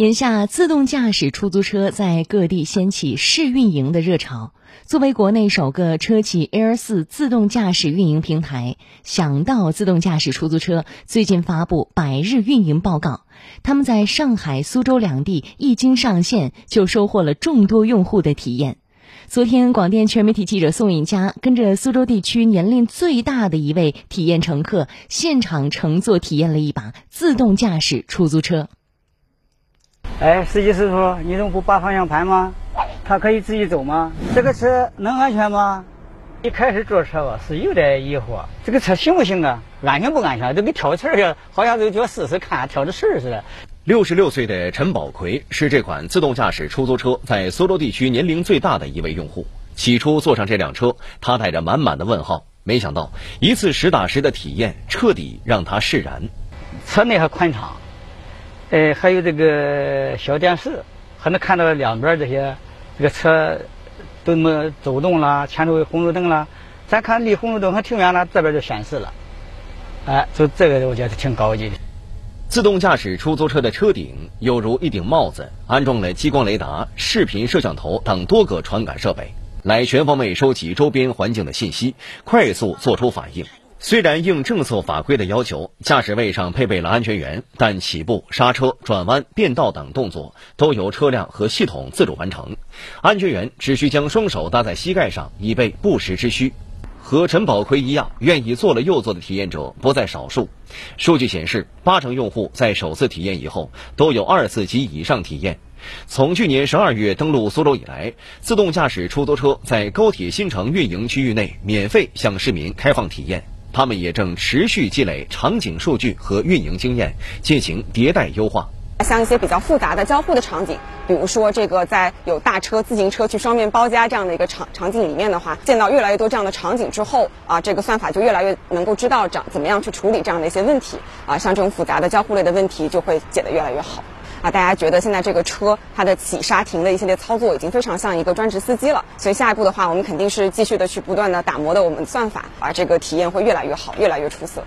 眼下，自动驾驶出租车在各地掀起试运营的热潮。作为国内首个车企 Air 四自动驾驶运营平台，想到自动驾驶出租车最近发布百日运营报告，他们在上海、苏州两地一经上线，就收获了众多用户的体验。昨天，广电全媒体记者宋颖佳跟着苏州地区年龄最大的一位体验乘客，现场乘坐体验了一把自动驾驶出租车。哎，司机师傅，你怎么不拔方向盘吗？它可以自己走吗？这个车能安全吗？一开始坐车吧是有点疑惑，这个车行不行啊？安全不安全？都跟挑刺儿似的，好像都就要试试看，挑着刺儿似的。六十六岁的陈宝奎是这款自动驾驶出租车在苏州地区年龄最大的一位用户。起初坐上这辆车，他带着满满的问号，没想到一次实打实的体验，彻底让他释然。车内还宽敞。哎，还有这个小电视，还能看到两边这些这个车都那么走动了，前头有红绿灯了。咱看离红绿灯还挺远了，这边就显示了。哎，就这个我觉得挺高级的。自动驾驶出租车的车顶犹如一顶帽子，安装了激光雷达、视频摄像头等多个传感设备，来全方位收集周边环境的信息，快速做出反应。虽然应政策法规的要求，驾驶位上配备了安全员，但起步、刹车、转弯、变道等动作都由车辆和系统自主完成。安全员只需将双手搭在膝盖上，以备不时之需。和陈宝奎一样，愿意做了又做的体验者不在少数。数据显示，八成用户在首次体验以后都有二次及以上体验。从去年十二月登陆苏州以来，自动驾驶出租车在高铁新城运营区域内免费向市民开放体验。他们也正持续积累场景数据和运营经验，进行迭代优化。像一些比较复杂的交互的场景，比如说这个在有大车、自行车去双面包夹这样的一个场场景里面的话，见到越来越多这样的场景之后，啊，这个算法就越来越能够知道怎怎么样去处理这样的一些问题。啊，像这种复杂的交互类的问题就会解得越来越好。啊，大家觉得现在这个车它的起刹停的一系列操作已经非常像一个专职司机了，所以下一步的话，我们肯定是继续的去不断的打磨的我们算法，啊，这个体验会越来越好，越来越出色。